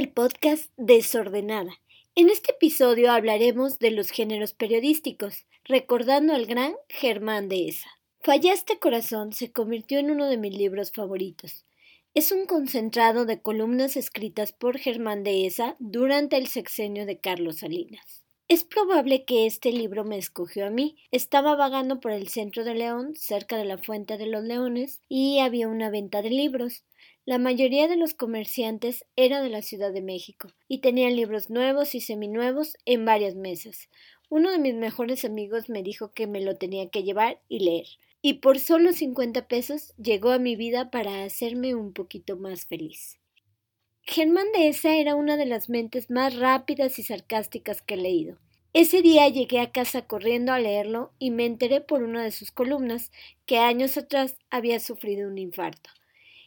al podcast Desordenada. En este episodio hablaremos de los géneros periodísticos, recordando al gran Germán Dehesa. Fallaste Corazón se convirtió en uno de mis libros favoritos. Es un concentrado de columnas escritas por Germán Dehesa durante el sexenio de Carlos Salinas. Es probable que este libro me escogió a mí. Estaba vagando por el centro de León, cerca de la Fuente de los Leones, y había una venta de libros. La mayoría de los comerciantes era de la Ciudad de México y tenían libros nuevos y seminuevos en varias mesas. Uno de mis mejores amigos me dijo que me lo tenía que llevar y leer. Y por solo 50 pesos llegó a mi vida para hacerme un poquito más feliz. Germán de esa era una de las mentes más rápidas y sarcásticas que he leído. Ese día llegué a casa corriendo a leerlo y me enteré por una de sus columnas que años atrás había sufrido un infarto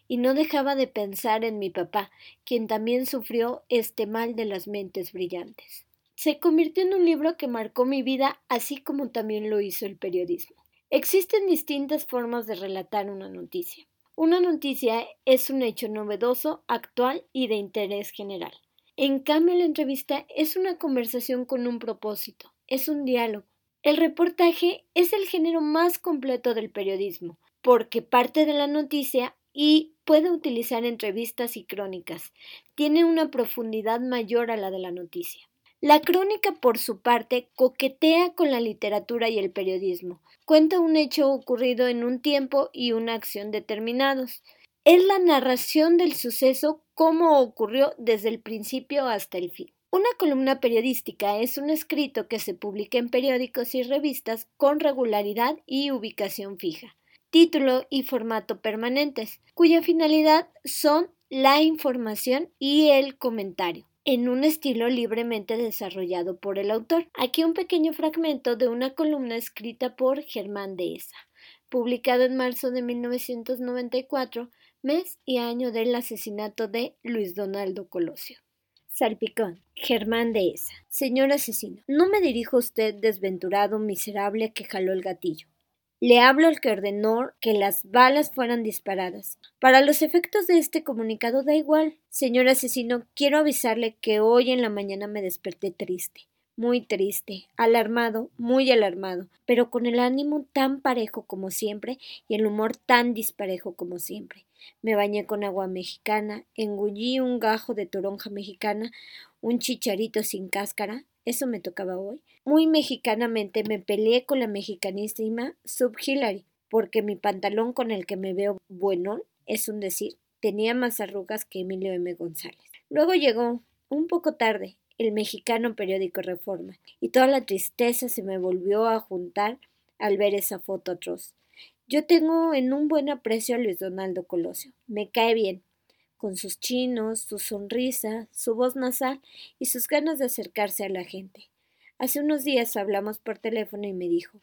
y no dejaba de pensar en mi papá, quien también sufrió este mal de las mentes brillantes. Se convirtió en un libro que marcó mi vida así como también lo hizo el periodismo. Existen distintas formas de relatar una noticia. Una noticia es un hecho novedoso, actual y de interés general. En cambio, la entrevista es una conversación con un propósito, es un diálogo. El reportaje es el género más completo del periodismo, porque parte de la noticia y puede utilizar entrevistas y crónicas. Tiene una profundidad mayor a la de la noticia. La crónica, por su parte, coquetea con la literatura y el periodismo. Cuenta un hecho ocurrido en un tiempo y una acción determinados. Es la narración del suceso como ocurrió desde el principio hasta el fin. Una columna periodística es un escrito que se publica en periódicos y revistas con regularidad y ubicación fija título y formato permanentes, cuya finalidad son la información y el comentario en un estilo libremente desarrollado por el autor. Aquí un pequeño fragmento de una columna escrita por Germán Dehesa, publicado en marzo de 1994, mes y año del asesinato de Luis Donaldo Colosio. Salpicón. Germán Dehesa. Señor asesino, no me dirijo a usted desventurado, miserable que jaló el gatillo. Le hablo al que ordenó que las balas fueran disparadas. Para los efectos de este comunicado da igual. Señor asesino, quiero avisarle que hoy en la mañana me desperté triste, muy triste, alarmado, muy alarmado, pero con el ánimo tan parejo como siempre y el humor tan disparejo como siempre. Me bañé con agua mexicana, engullí un gajo de toronja mexicana, un chicharito sin cáscara, eso me tocaba hoy, muy mexicanamente me peleé con la mexicanísima Sub Hillary, porque mi pantalón con el que me veo buenón, es un decir, tenía más arrugas que Emilio M. González. Luego llegó, un poco tarde, el mexicano periódico Reforma, y toda la tristeza se me volvió a juntar al ver esa foto atroz. Yo tengo en un buen aprecio a Luis Donaldo Colosio. Me cae bien, con sus chinos, su sonrisa, su voz nasal y sus ganas de acercarse a la gente. Hace unos días hablamos por teléfono y me dijo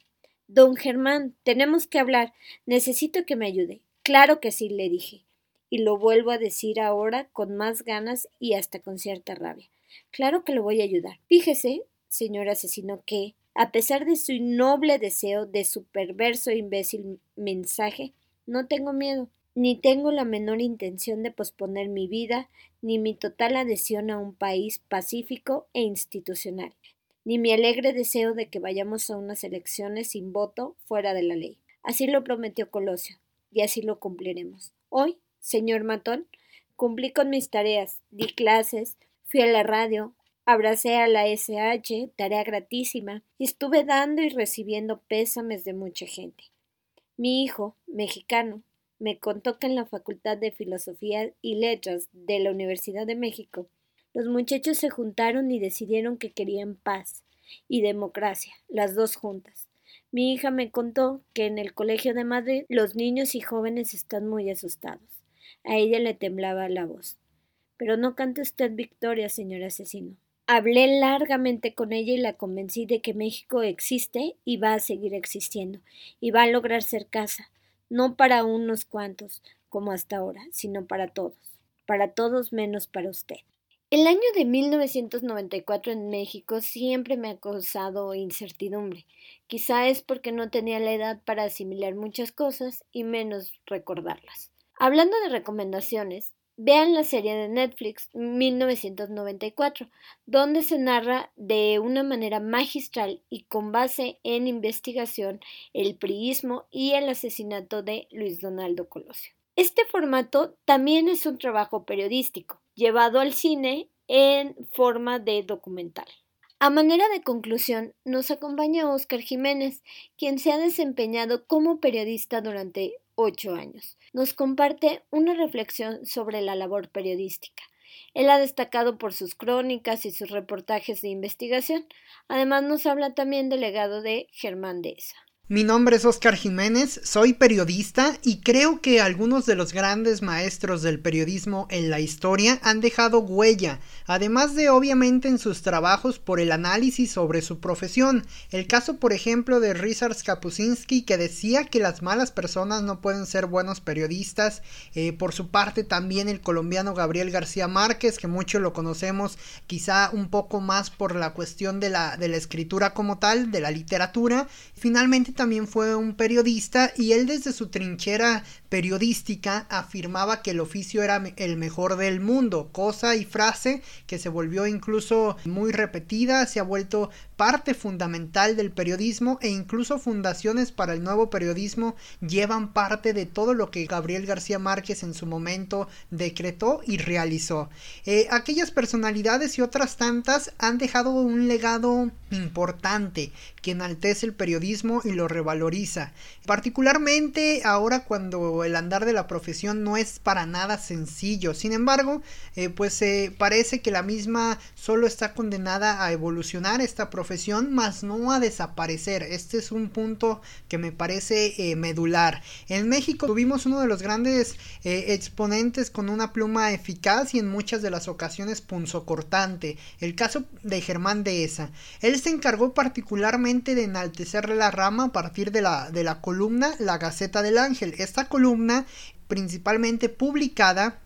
Don Germán, tenemos que hablar. Necesito que me ayude. Claro que sí, le dije. Y lo vuelvo a decir ahora con más ganas y hasta con cierta rabia. Claro que lo voy a ayudar. Fíjese, señor asesino, que, a pesar de su innoble deseo, de su perverso e imbécil mensaje, no tengo miedo, ni tengo la menor intención de posponer mi vida, ni mi total adhesión a un país pacífico e institucional ni mi alegre deseo de que vayamos a unas elecciones sin voto fuera de la ley. Así lo prometió Colosio, y así lo cumpliremos. Hoy, señor Matón, cumplí con mis tareas, di clases, fui a la radio, abracé a la SH, tarea gratísima, y estuve dando y recibiendo pésames de mucha gente. Mi hijo, mexicano, me contó que en la Facultad de Filosofía y Letras de la Universidad de México los muchachos se juntaron y decidieron que querían paz y democracia, las dos juntas. Mi hija me contó que en el colegio de Madrid los niños y jóvenes están muy asustados. A ella le temblaba la voz. Pero no cante usted victoria, señor asesino. Hablé largamente con ella y la convencí de que México existe y va a seguir existiendo, y va a lograr ser casa, no para unos cuantos, como hasta ahora, sino para todos, para todos menos para usted. El año de 1994 en México siempre me ha causado incertidumbre. Quizá es porque no tenía la edad para asimilar muchas cosas y menos recordarlas. Hablando de recomendaciones, vean la serie de Netflix 1994, donde se narra de una manera magistral y con base en investigación el priismo y el asesinato de Luis Donaldo Colosio. Este formato también es un trabajo periodístico, llevado al cine en forma de documental. A manera de conclusión, nos acompaña Óscar Jiménez, quien se ha desempeñado como periodista durante ocho años. Nos comparte una reflexión sobre la labor periodística. Él ha destacado por sus crónicas y sus reportajes de investigación. Además nos habla también del legado de Germán Dehesa. Mi nombre es Oscar Jiménez, soy periodista y creo que algunos de los grandes maestros del periodismo en la historia han dejado huella, además de obviamente en sus trabajos por el análisis sobre su profesión. El caso, por ejemplo, de Ryszard Kapuscinski que decía que las malas personas no pueden ser buenos periodistas. Eh, por su parte, también el colombiano Gabriel García Márquez, que muchos lo conocemos quizá un poco más por la cuestión de la, de la escritura como tal, de la literatura. Finalmente, también fue un periodista y él desde su trinchera periodística afirmaba que el oficio era el mejor del mundo, cosa y frase que se volvió incluso muy repetida, se ha vuelto parte fundamental del periodismo e incluso fundaciones para el nuevo periodismo llevan parte de todo lo que Gabriel García Márquez en su momento decretó y realizó. Eh, aquellas personalidades y otras tantas han dejado un legado importante que enaltece el periodismo y lo revaloriza. Particularmente ahora cuando el andar de la profesión no es para nada sencillo. Sin embargo, eh, pues eh, parece que la misma solo está condenada a evolucionar esta profesión, más no a desaparecer. Este es un punto que me parece eh, medular. En México tuvimos uno de los grandes exponentes con una pluma eficaz y en muchas de las ocasiones punzocortante. El caso de Germán Dehesa. Él se encargó particularmente de enaltecer la rama a partir de la, de la columna La Gaceta del Ángel. Esta columna principalmente publicada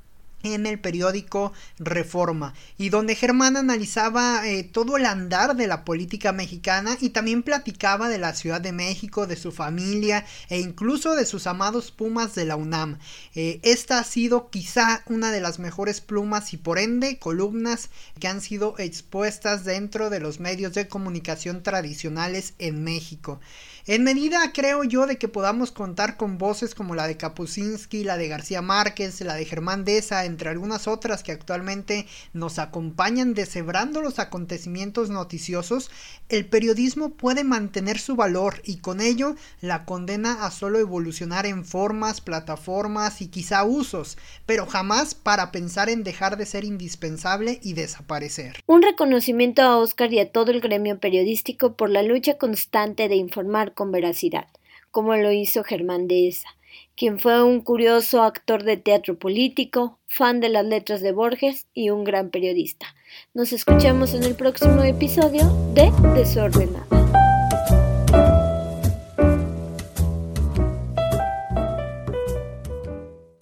en el periódico Reforma y donde Germán analizaba eh, todo el andar de la política mexicana y también platicaba de la Ciudad de México, de su familia e incluso de sus amados Pumas de la UNAM. Eh, esta ha sido quizá una de las mejores plumas y por ende columnas que han sido expuestas dentro de los medios de comunicación tradicionales en México. En medida, creo yo, de que podamos contar con voces como la de Kapuscinski, la de García Márquez, la de Germán Deza, entre algunas otras que actualmente nos acompañan deshebrando los acontecimientos noticiosos, el periodismo puede mantener su valor y con ello la condena a solo evolucionar en formas, plataformas y quizá usos, pero jamás para pensar en dejar de ser indispensable y desaparecer. Un reconocimiento a Oscar y a todo el gremio periodístico por la lucha constante de informar con veracidad, como lo hizo Germán Dehesa, quien fue un curioso actor de teatro político, fan de las letras de Borges y un gran periodista. Nos escuchamos en el próximo episodio de Desordenada.